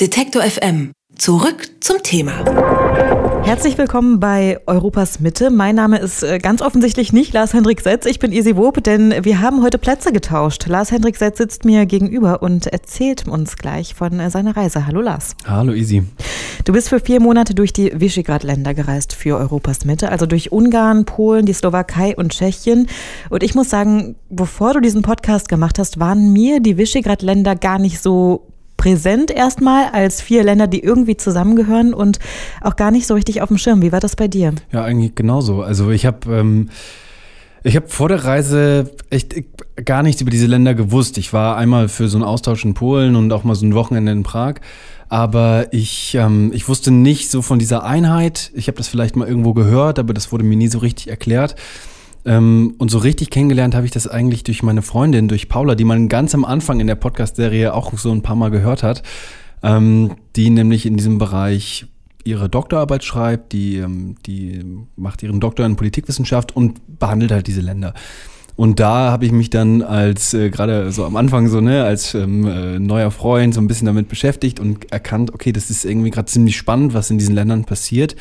Detektor FM. Zurück zum Thema. Herzlich willkommen bei Europas Mitte. Mein Name ist äh, ganz offensichtlich nicht Lars-Hendrik Setz. Ich bin Isi Wob, denn wir haben heute Plätze getauscht. Lars-Hendrik Setz sitzt mir gegenüber und erzählt uns gleich von äh, seiner Reise. Hallo Lars. Hallo Isi. Du bist für vier Monate durch die Visegrad-Länder gereist für Europas Mitte, also durch Ungarn, Polen, die Slowakei und Tschechien. Und ich muss sagen, bevor du diesen Podcast gemacht hast, waren mir die Visegrad-Länder gar nicht so präsent erstmal als vier Länder, die irgendwie zusammengehören und auch gar nicht so richtig auf dem Schirm. Wie war das bei dir? Ja, eigentlich genauso. Also ich habe ähm, ich habe vor der Reise echt gar nichts über diese Länder gewusst. Ich war einmal für so einen Austausch in Polen und auch mal so ein Wochenende in Prag. Aber ich, ähm, ich wusste nicht so von dieser Einheit. Ich habe das vielleicht mal irgendwo gehört, aber das wurde mir nie so richtig erklärt. Ähm, und so richtig kennengelernt habe ich das eigentlich durch meine Freundin, durch Paula, die man ganz am Anfang in der Podcast-Serie auch so ein paar Mal gehört hat, ähm, die nämlich in diesem Bereich ihre Doktorarbeit schreibt, die, ähm, die macht ihren Doktor in Politikwissenschaft und behandelt halt diese Länder. Und da habe ich mich dann als äh, gerade so am Anfang so ne als ähm, äh, neuer Freund so ein bisschen damit beschäftigt und erkannt, okay, das ist irgendwie gerade ziemlich spannend, was in diesen Ländern passiert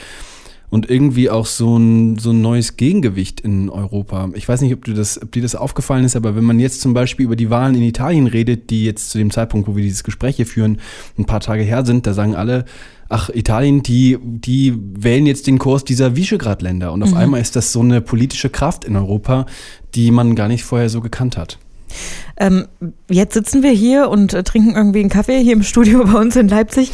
und irgendwie auch so ein, so ein neues Gegengewicht in Europa. Ich weiß nicht, ob, du das, ob dir das aufgefallen ist, aber wenn man jetzt zum Beispiel über die Wahlen in Italien redet, die jetzt zu dem Zeitpunkt, wo wir dieses Gespräch hier führen, ein paar Tage her sind, da sagen alle, ach, Italien, die, die wählen jetzt den Kurs dieser Visegrad-Länder. Und auf mhm. einmal ist das so eine politische Kraft in Europa, die man gar nicht vorher so gekannt hat. Ähm, jetzt sitzen wir hier und äh, trinken irgendwie einen Kaffee hier im Studio bei uns in Leipzig.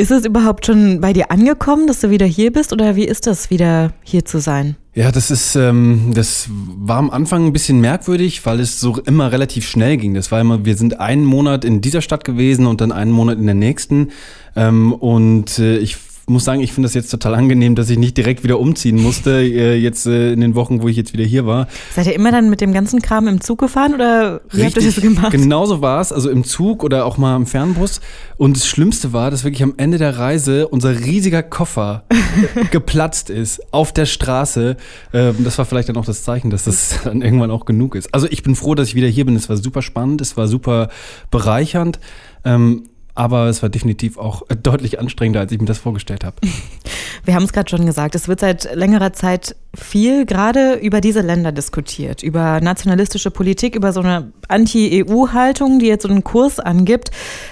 Ist es überhaupt schon bei dir angekommen, dass du wieder hier bist oder wie ist das, wieder hier zu sein? Ja, das ist, ähm, das war am Anfang ein bisschen merkwürdig, weil es so immer relativ schnell ging. Das war immer, wir sind einen Monat in dieser Stadt gewesen und dann einen Monat in der nächsten. Ähm, und äh, ich muss sagen, ich finde das jetzt total angenehm, dass ich nicht direkt wieder umziehen musste, äh, jetzt äh, in den Wochen, wo ich jetzt wieder hier war. Seid ihr immer dann mit dem ganzen Kram im Zug gefahren oder wie Richtig, habt ihr das gemacht? Genauso war es, also im Zug oder auch mal im Fernbus. Und das Schlimmste war, dass wirklich am Ende der Reise unser riesiger Koffer geplatzt ist auf der Straße. Ähm, das war vielleicht dann auch das Zeichen, dass das dann irgendwann auch genug ist. Also ich bin froh, dass ich wieder hier bin. Es war super spannend, es war super bereichernd. Ähm, aber es war definitiv auch deutlich anstrengender, als ich mir das vorgestellt habe. Wir haben es gerade schon gesagt, es wird seit längerer Zeit viel gerade über diese Länder diskutiert, über nationalistische Politik, über so eine Anti-EU-Haltung, die jetzt so einen Kurs angibt.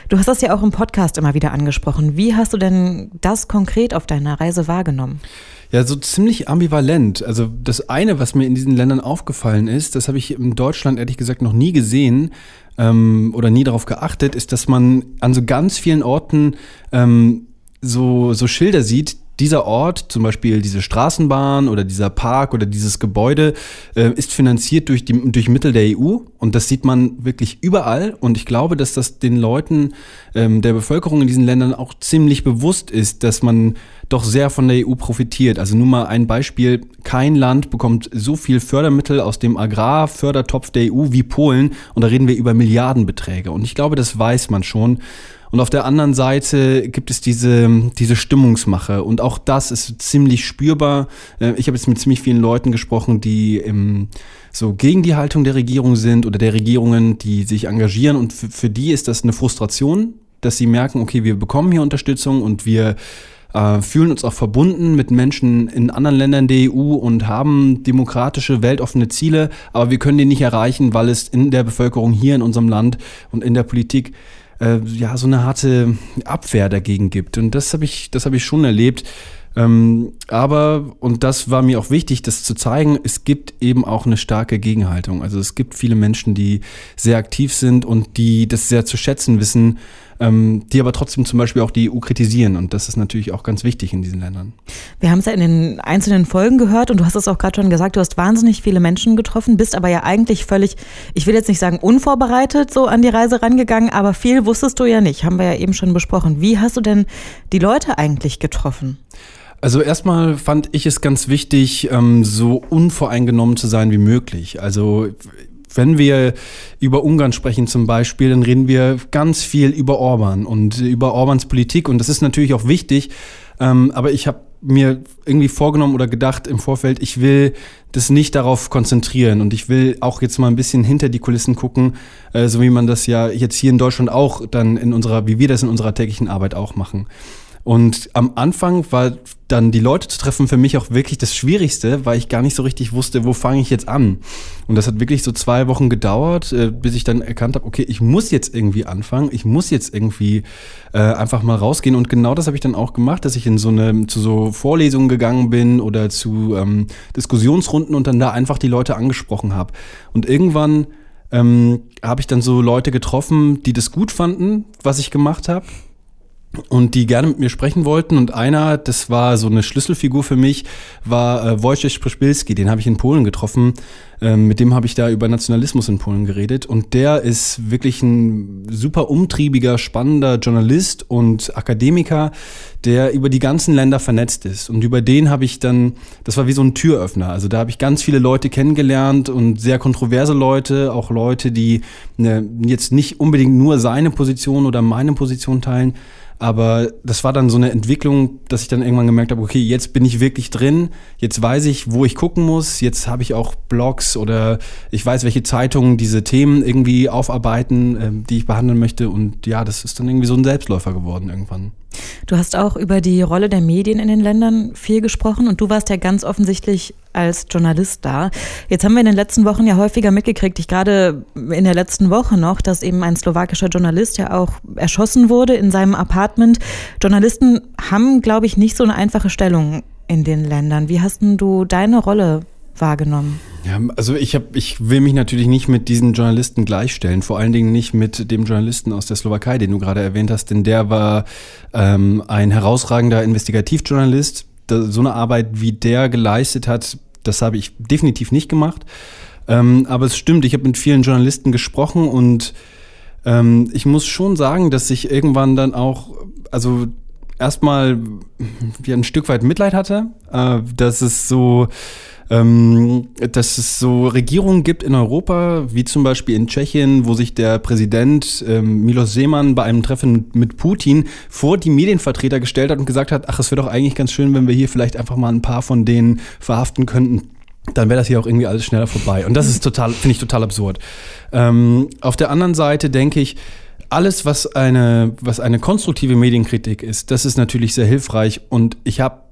Du hast das ja auch im Podcast immer wieder angesprochen. Wie hast du denn das konkret auf deiner Reise wahrgenommen? Ja, so ziemlich ambivalent. Also das eine, was mir in diesen Ländern aufgefallen ist, das habe ich in Deutschland ehrlich gesagt noch nie gesehen ähm, oder nie darauf geachtet, ist, dass man an so ganz vielen Orten ähm, so, so Schilder sieht, dieser Ort, zum Beispiel diese Straßenbahn oder dieser Park oder dieses Gebäude, äh, ist finanziert durch, die, durch Mittel der EU und das sieht man wirklich überall und ich glaube, dass das den Leuten ähm, der Bevölkerung in diesen Ländern auch ziemlich bewusst ist, dass man doch sehr von der EU profitiert. Also nur mal ein Beispiel, kein Land bekommt so viel Fördermittel aus dem Agrarfördertopf der EU wie Polen und da reden wir über Milliardenbeträge und ich glaube, das weiß man schon und auf der anderen Seite gibt es diese, diese Stimmungsmache. Und auch das ist ziemlich spürbar. Äh, ich habe jetzt mit ziemlich vielen Leuten gesprochen, die im, so gegen die Haltung der Regierung sind oder der Regierungen, die sich engagieren. Und für, für die ist das eine Frustration, dass sie merken, okay, wir bekommen hier Unterstützung und wir äh, fühlen uns auch verbunden mit Menschen in anderen Ländern der EU und haben demokratische, weltoffene Ziele, aber wir können die nicht erreichen, weil es in der Bevölkerung hier in unserem Land und in der Politik äh, ja so eine harte Abwehr dagegen gibt. Und das habe ich, das habe ich schon erlebt. Ähm, aber, und das war mir auch wichtig, das zu zeigen, es gibt eben auch eine starke Gegenhaltung. Also es gibt viele Menschen, die sehr aktiv sind und die das sehr zu schätzen wissen, ähm, die aber trotzdem zum Beispiel auch die EU kritisieren. Und das ist natürlich auch ganz wichtig in diesen Ländern. Wir haben es ja in den einzelnen Folgen gehört und du hast es auch gerade schon gesagt, du hast wahnsinnig viele Menschen getroffen, bist aber ja eigentlich völlig, ich will jetzt nicht sagen unvorbereitet so an die Reise rangegangen, aber viel wusstest du ja nicht, haben wir ja eben schon besprochen. Wie hast du denn die Leute eigentlich getroffen? Also erstmal fand ich es ganz wichtig, ähm, so unvoreingenommen zu sein wie möglich. Also wenn wir über Ungarn sprechen zum Beispiel, dann reden wir ganz viel über Orban und über Orbans Politik und das ist natürlich auch wichtig. Ähm, aber ich habe mir irgendwie vorgenommen oder gedacht im Vorfeld, ich will das nicht darauf konzentrieren und ich will auch jetzt mal ein bisschen hinter die Kulissen gucken, äh, so wie man das ja jetzt hier in Deutschland auch dann in unserer, wie wir das in unserer täglichen Arbeit auch machen. Und am Anfang war dann die Leute zu treffen für mich auch wirklich das Schwierigste, weil ich gar nicht so richtig wusste, wo fange ich jetzt an. Und das hat wirklich so zwei Wochen gedauert, äh, bis ich dann erkannt habe, okay, ich muss jetzt irgendwie anfangen, ich muss jetzt irgendwie äh, einfach mal rausgehen. Und genau das habe ich dann auch gemacht, dass ich in so eine zu so Vorlesungen gegangen bin oder zu ähm, Diskussionsrunden und dann da einfach die Leute angesprochen habe. Und irgendwann ähm, habe ich dann so Leute getroffen, die das gut fanden, was ich gemacht habe und die gerne mit mir sprechen wollten. Und einer, das war so eine Schlüsselfigur für mich, war äh, Wojciech Przyspilski. Den habe ich in Polen getroffen. Ähm, mit dem habe ich da über Nationalismus in Polen geredet. Und der ist wirklich ein super umtriebiger, spannender Journalist und Akademiker, der über die ganzen Länder vernetzt ist. Und über den habe ich dann, das war wie so ein Türöffner. Also da habe ich ganz viele Leute kennengelernt und sehr kontroverse Leute, auch Leute, die ne, jetzt nicht unbedingt nur seine Position oder meine Position teilen aber das war dann so eine Entwicklung, dass ich dann irgendwann gemerkt habe, okay, jetzt bin ich wirklich drin, jetzt weiß ich, wo ich gucken muss, jetzt habe ich auch Blogs oder ich weiß, welche Zeitungen diese Themen irgendwie aufarbeiten, äh, die ich behandeln möchte. Und ja, das ist dann irgendwie so ein Selbstläufer geworden irgendwann. Du hast auch über die Rolle der Medien in den Ländern viel gesprochen und du warst ja ganz offensichtlich als Journalist da. Jetzt haben wir in den letzten Wochen ja häufiger mitgekriegt, ich gerade in der letzten Woche noch, dass eben ein slowakischer Journalist ja auch erschossen wurde in seinem Apartment. Journalisten haben, glaube ich, nicht so eine einfache Stellung in den Ländern. Wie hast denn du deine Rolle wahrgenommen? Ja, also ich habe, ich will mich natürlich nicht mit diesen Journalisten gleichstellen, vor allen Dingen nicht mit dem Journalisten aus der Slowakei, den du gerade erwähnt hast, denn der war ähm, ein herausragender Investigativjournalist. so eine Arbeit, wie der geleistet hat, das habe ich definitiv nicht gemacht. Ähm, aber es stimmt, ich habe mit vielen Journalisten gesprochen und ähm, ich muss schon sagen, dass ich irgendwann dann auch, also erstmal wie ein Stück weit Mitleid hatte, äh, dass es so ähm, dass es so Regierungen gibt in Europa, wie zum Beispiel in Tschechien, wo sich der Präsident ähm, Milos Seemann bei einem Treffen mit Putin vor die Medienvertreter gestellt hat und gesagt hat, ach, es wäre doch eigentlich ganz schön, wenn wir hier vielleicht einfach mal ein paar von denen verhaften könnten dann wäre das hier auch irgendwie alles schneller vorbei. Und das ist total, finde ich total absurd. Ähm, auf der anderen Seite denke ich, alles, was eine, was eine konstruktive Medienkritik ist, das ist natürlich sehr hilfreich. Und ich habe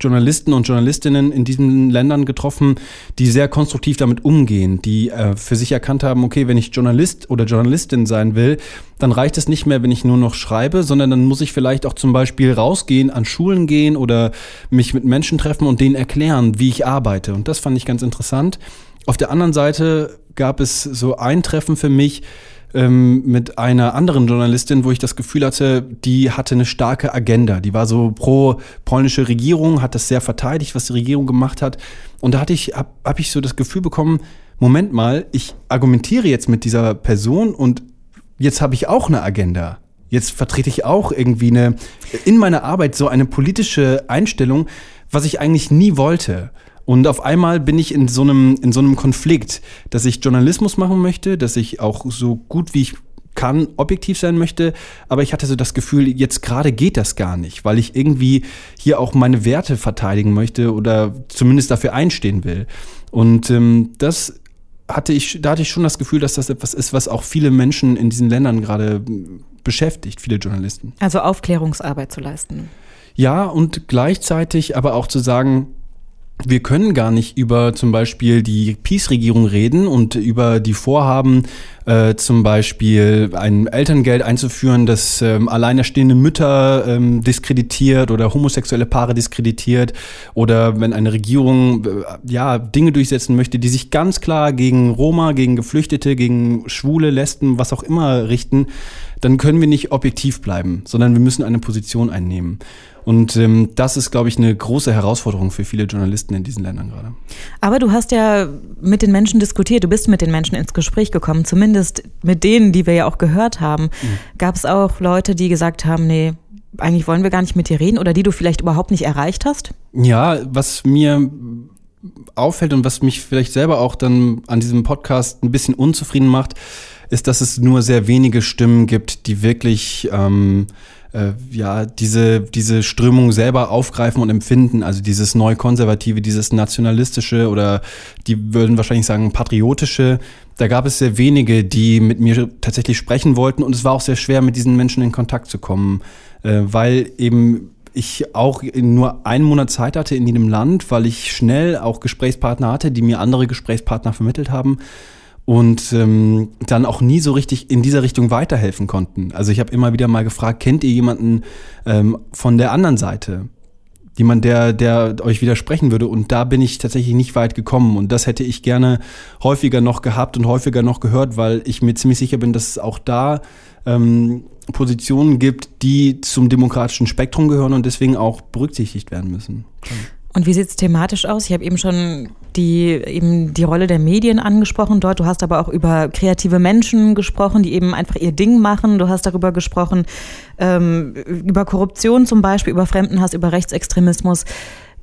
Journalisten und Journalistinnen in diesen Ländern getroffen, die sehr konstruktiv damit umgehen, die äh, für sich erkannt haben, okay, wenn ich Journalist oder Journalistin sein will, dann reicht es nicht mehr, wenn ich nur noch schreibe, sondern dann muss ich vielleicht auch zum Beispiel rausgehen, an Schulen gehen oder mich mit Menschen treffen und denen erklären, wie ich arbeite. Und das fand ich ganz interessant. Auf der anderen Seite gab es so ein Treffen für mich, ähm, mit einer anderen Journalistin, wo ich das Gefühl hatte, die hatte eine starke Agenda. Die war so pro polnische Regierung, hat das sehr verteidigt, was die Regierung gemacht hat. Und da hatte ich, habe hab ich so das Gefühl bekommen, Moment mal, ich argumentiere jetzt mit dieser Person und jetzt habe ich auch eine Agenda. Jetzt vertrete ich auch irgendwie eine, in meiner Arbeit so eine politische Einstellung, was ich eigentlich nie wollte. Und auf einmal bin ich in so einem, in so einem Konflikt, dass ich Journalismus machen möchte, dass ich auch so gut wie ich kann objektiv sein möchte, aber ich hatte so das Gefühl, jetzt gerade geht das gar nicht, weil ich irgendwie hier auch meine Werte verteidigen möchte oder zumindest dafür einstehen will. Und ähm, das hatte ich, da hatte ich schon das Gefühl, dass das etwas ist, was auch viele Menschen in diesen Ländern gerade beschäftigt, viele Journalisten. Also Aufklärungsarbeit zu leisten. Ja, und gleichzeitig aber auch zu sagen, wir können gar nicht über zum Beispiel die Peace-Regierung reden und über die Vorhaben, äh, zum Beispiel ein Elterngeld einzuführen, das ähm, alleinerstehende Mütter ähm, diskreditiert oder homosexuelle Paare diskreditiert oder wenn eine Regierung äh, ja Dinge durchsetzen möchte, die sich ganz klar gegen Roma, gegen Geflüchtete, gegen Schwule, Lesben, was auch immer richten, dann können wir nicht objektiv bleiben, sondern wir müssen eine Position einnehmen. Und ähm, das ist, glaube ich, eine große Herausforderung für viele Journalisten in diesen Ländern gerade. Aber du hast ja mit den Menschen diskutiert, du bist mit den Menschen ins Gespräch gekommen, zumindest mit denen, die wir ja auch gehört haben. Mhm. Gab es auch Leute, die gesagt haben, nee, eigentlich wollen wir gar nicht mit dir reden oder die du vielleicht überhaupt nicht erreicht hast? Ja, was mir auffällt und was mich vielleicht selber auch dann an diesem Podcast ein bisschen unzufrieden macht, ist, dass es nur sehr wenige Stimmen gibt, die wirklich ähm, äh, ja, diese, diese Strömung selber aufgreifen und empfinden. Also dieses Neukonservative, dieses Nationalistische oder die würden wahrscheinlich sagen patriotische. Da gab es sehr wenige, die mit mir tatsächlich sprechen wollten und es war auch sehr schwer, mit diesen Menschen in Kontakt zu kommen, äh, weil eben ich auch nur einen Monat Zeit hatte in jedem Land, weil ich schnell auch Gesprächspartner hatte, die mir andere Gesprächspartner vermittelt haben und ähm, dann auch nie so richtig in dieser Richtung weiterhelfen konnten. Also ich habe immer wieder mal gefragt, kennt ihr jemanden ähm, von der anderen Seite? Jemand, der, der euch widersprechen würde. Und da bin ich tatsächlich nicht weit gekommen. Und das hätte ich gerne häufiger noch gehabt und häufiger noch gehört, weil ich mir ziemlich sicher bin, dass es auch da ähm, Positionen gibt, die zum demokratischen Spektrum gehören und deswegen auch berücksichtigt werden müssen. Und wie sieht es thematisch aus? Ich habe eben schon die, eben die Rolle der Medien angesprochen dort. Du hast aber auch über kreative Menschen gesprochen, die eben einfach ihr Ding machen. Du hast darüber gesprochen, ähm, über Korruption zum Beispiel, über Fremdenhass, über Rechtsextremismus.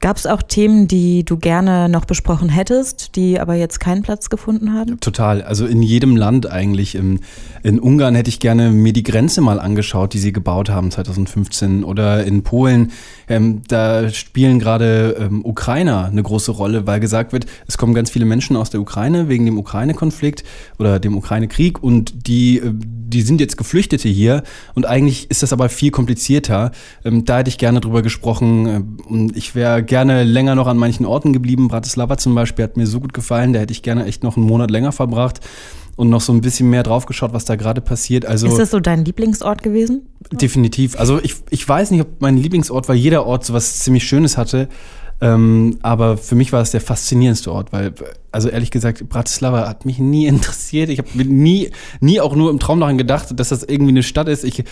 Gab es auch Themen, die du gerne noch besprochen hättest, die aber jetzt keinen Platz gefunden haben? Total. Also in jedem Land eigentlich. In, in Ungarn hätte ich gerne mir die Grenze mal angeschaut, die sie gebaut haben 2015. Oder in Polen, ähm, da spielen gerade ähm, Ukrainer eine große Rolle, weil gesagt wird, es kommen ganz viele Menschen aus der Ukraine wegen dem Ukraine-Konflikt oder dem Ukraine-Krieg und die, äh, die sind jetzt Geflüchtete hier. Und eigentlich ist das aber viel komplizierter. Ähm, da hätte ich gerne drüber gesprochen. Äh, und ich wäre gerne länger noch an manchen Orten geblieben. Bratislava zum Beispiel hat mir so gut gefallen, da hätte ich gerne echt noch einen Monat länger verbracht und noch so ein bisschen mehr drauf geschaut, was da gerade passiert. Also ist das so dein Lieblingsort gewesen? Definitiv. Also ich, ich weiß nicht, ob mein Lieblingsort war. Jeder Ort so was ziemlich Schönes hatte. Ähm, aber für mich war es der faszinierendste Ort, weil, also ehrlich gesagt, Bratislava hat mich nie interessiert. Ich habe nie, nie auch nur im Traum daran gedacht, dass das irgendwie eine Stadt ist. Ich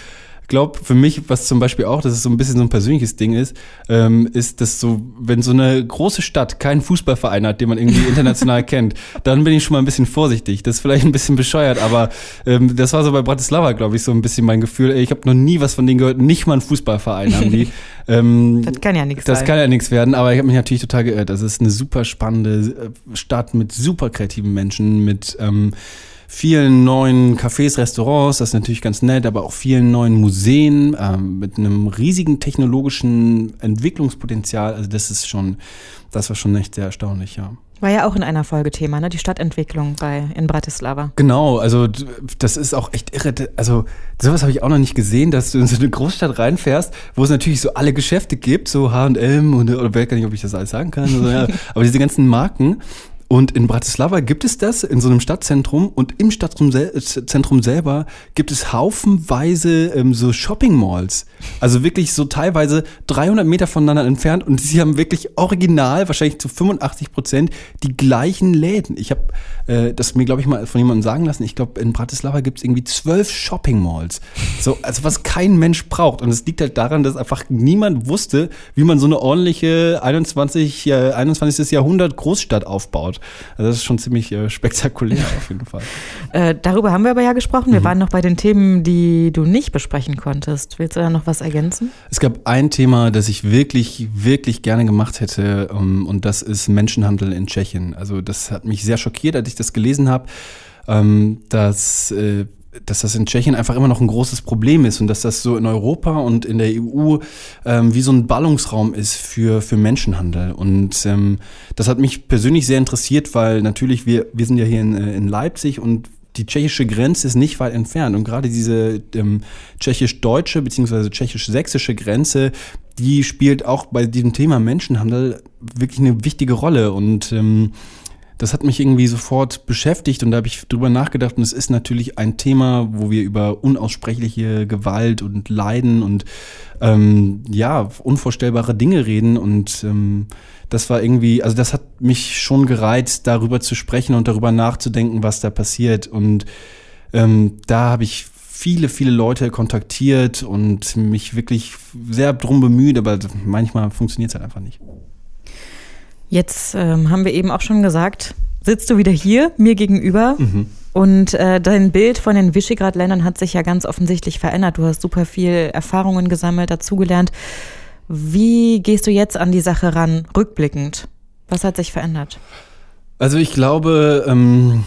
glaube, für mich, was zum Beispiel auch, dass es so ein bisschen so ein persönliches Ding ist, ähm, ist, dass so, wenn so eine große Stadt keinen Fußballverein hat, den man irgendwie international kennt, dann bin ich schon mal ein bisschen vorsichtig. Das ist vielleicht ein bisschen bescheuert, aber ähm, das war so bei Bratislava, glaube ich, so ein bisschen mein Gefühl. Ey, ich habe noch nie was von denen gehört, nicht mal einen Fußballverein haben die. Ähm, das kann ja nichts Das kann ja nichts werden, aber ich habe mich natürlich total geirrt. Das ist eine super spannende äh, Stadt mit super kreativen Menschen, mit ähm, vielen neuen Cafés, Restaurants, das ist natürlich ganz nett, aber auch vielen neuen Museen ähm, mit einem riesigen technologischen Entwicklungspotenzial. Also das ist schon, das war schon echt sehr erstaunlich, ja. War ja auch in einer Folge Thema, ne? Die Stadtentwicklung bei in Bratislava. Genau, also das ist auch echt irre. Also sowas habe ich auch noch nicht gesehen, dass du in so eine Großstadt reinfährst, wo es natürlich so alle Geschäfte gibt, so H&M und oder weiß gar nicht, ob ich das alles sagen kann. Also, ja. Aber diese ganzen Marken und in Bratislava gibt es das in so einem Stadtzentrum und im Stadtzentrum selber gibt es haufenweise ähm, so Shopping Malls. Also wirklich so teilweise 300 Meter voneinander entfernt und sie haben wirklich original, wahrscheinlich zu 85 Prozent, die gleichen Läden. Ich habe äh, das mir, glaube ich, mal von jemandem sagen lassen. Ich glaube, in Bratislava gibt es irgendwie zwölf Shopping Malls. So, also was kein Mensch braucht. Und es liegt halt daran, dass einfach niemand wusste, wie man so eine ordentliche 21, äh, 21. Jahrhundert Großstadt aufbaut. Also das ist schon ziemlich äh, spektakulär auf jeden Fall. Äh, darüber haben wir aber ja gesprochen. Wir mhm. waren noch bei den Themen, die du nicht besprechen konntest. Willst du da noch was ergänzen? Es gab ein Thema, das ich wirklich, wirklich gerne gemacht hätte um, ähm, und das ist Menschenhandel in Tschechien. Also das hat mich sehr schockiert, als ich das gelesen habe. Ähm, dass äh, dass das in Tschechien einfach immer noch ein großes Problem ist und dass das so in Europa und in der EU ähm, wie so ein Ballungsraum ist für, für Menschenhandel. Und ähm, das hat mich persönlich sehr interessiert, weil natürlich wir, wir sind ja hier in, äh, in Leipzig und die tschechische Grenze ist nicht weit entfernt. Und gerade diese ähm, tschechisch-deutsche bzw. tschechisch-sächsische Grenze, die spielt auch bei diesem Thema Menschenhandel wirklich eine wichtige Rolle. Und ähm, das hat mich irgendwie sofort beschäftigt und da habe ich drüber nachgedacht und es ist natürlich ein Thema, wo wir über unaussprechliche Gewalt und Leiden und ähm, ja, unvorstellbare Dinge reden und ähm, das war irgendwie, also das hat mich schon gereizt, darüber zu sprechen und darüber nachzudenken, was da passiert und ähm, da habe ich viele, viele Leute kontaktiert und mich wirklich sehr drum bemüht, aber manchmal funktioniert es halt einfach nicht. Jetzt ähm, haben wir eben auch schon gesagt, sitzt du wieder hier mir gegenüber. Mhm. Und äh, dein Bild von den Visegrad-Ländern hat sich ja ganz offensichtlich verändert. Du hast super viel Erfahrungen gesammelt, dazugelernt. Wie gehst du jetzt an die Sache ran, rückblickend? Was hat sich verändert? Also ich glaube, ähm,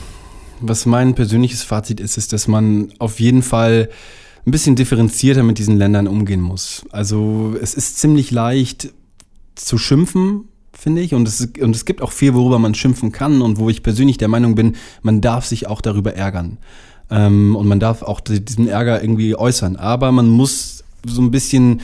was mein persönliches Fazit ist, ist, dass man auf jeden Fall ein bisschen differenzierter mit diesen Ländern umgehen muss. Also es ist ziemlich leicht zu schimpfen, finde ich. Und es, und es gibt auch viel, worüber man schimpfen kann und wo ich persönlich der Meinung bin, man darf sich auch darüber ärgern. Ähm, und man darf auch diesen Ärger irgendwie äußern. Aber man muss so ein bisschen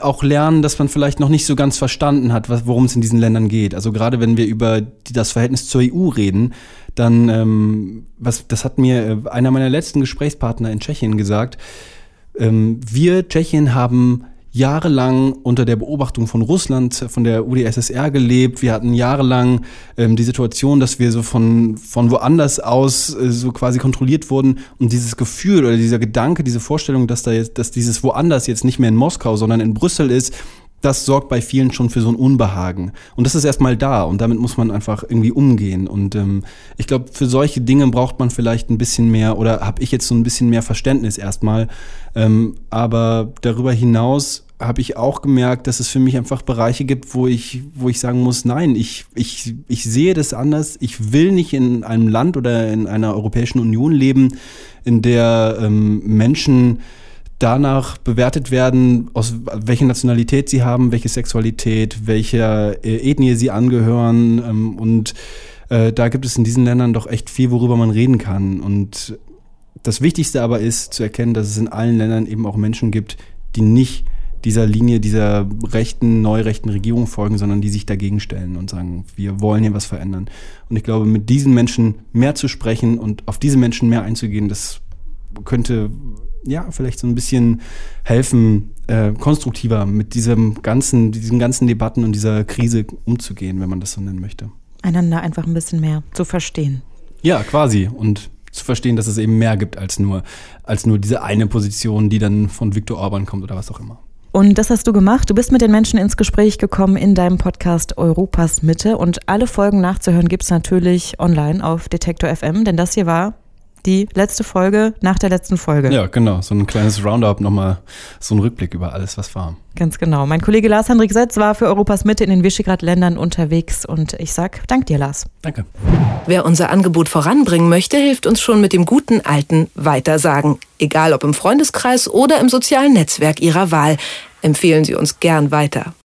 auch lernen, dass man vielleicht noch nicht so ganz verstanden hat, worum es in diesen Ländern geht. Also gerade wenn wir über das Verhältnis zur EU reden, dann, ähm, was, das hat mir äh, einer meiner letzten Gesprächspartner in Tschechien gesagt, ähm, wir Tschechien haben jahrelang unter der Beobachtung von Russland, von der UdSSR gelebt. Wir hatten jahrelang ähm, die Situation, dass wir so von, von woanders aus äh, so quasi kontrolliert wurden. Und dieses Gefühl oder dieser Gedanke, diese Vorstellung, dass da jetzt, dass dieses woanders jetzt nicht mehr in Moskau, sondern in Brüssel ist, das sorgt bei vielen schon für so ein Unbehagen. Und das ist erstmal da und damit muss man einfach irgendwie umgehen. Und ähm, ich glaube, für solche Dinge braucht man vielleicht ein bisschen mehr oder habe ich jetzt so ein bisschen mehr Verständnis erstmal. Ähm, aber darüber hinaus habe ich auch gemerkt, dass es für mich einfach Bereiche gibt, wo ich, wo ich sagen muss, nein, ich, ich, ich sehe das anders. Ich will nicht in einem Land oder in einer Europäischen Union leben, in der ähm, Menschen danach bewertet werden, aus welcher Nationalität sie haben, welche Sexualität, welcher äh, Ethnie sie angehören. Ähm, und äh, da gibt es in diesen Ländern doch echt viel, worüber man reden kann. Und das Wichtigste aber ist zu erkennen, dass es in allen Ländern eben auch Menschen gibt, die nicht dieser Linie dieser rechten, neurechten Regierung folgen, sondern die sich dagegen stellen und sagen, wir wollen hier was verändern. Und ich glaube, mit diesen Menschen mehr zu sprechen und auf diese Menschen mehr einzugehen, das könnte ja vielleicht so ein bisschen helfen, äh, konstruktiver mit diesem ganzen, diesen ganzen Debatten und dieser Krise umzugehen, wenn man das so nennen möchte. Einander einfach ein bisschen mehr zu verstehen. Ja, quasi. Und zu verstehen, dass es eben mehr gibt als nur, als nur diese eine Position, die dann von Viktor Orban kommt oder was auch immer. Und das hast du gemacht. Du bist mit den Menschen ins Gespräch gekommen in deinem Podcast Europas Mitte. Und alle Folgen nachzuhören gibt es natürlich online auf Detektor FM, denn das hier war die letzte Folge nach der letzten Folge. Ja, genau. So ein kleines Roundup, nochmal so ein Rückblick über alles, was war. Ganz genau. Mein Kollege Lars Hendrik Setz war für Europas Mitte in den Visegrad-Ländern unterwegs und ich sag Dank dir, Lars. Danke. Wer unser Angebot voranbringen möchte, hilft uns schon mit dem guten alten Weitersagen. Egal ob im Freundeskreis oder im sozialen Netzwerk Ihrer Wahl. Empfehlen Sie uns gern weiter.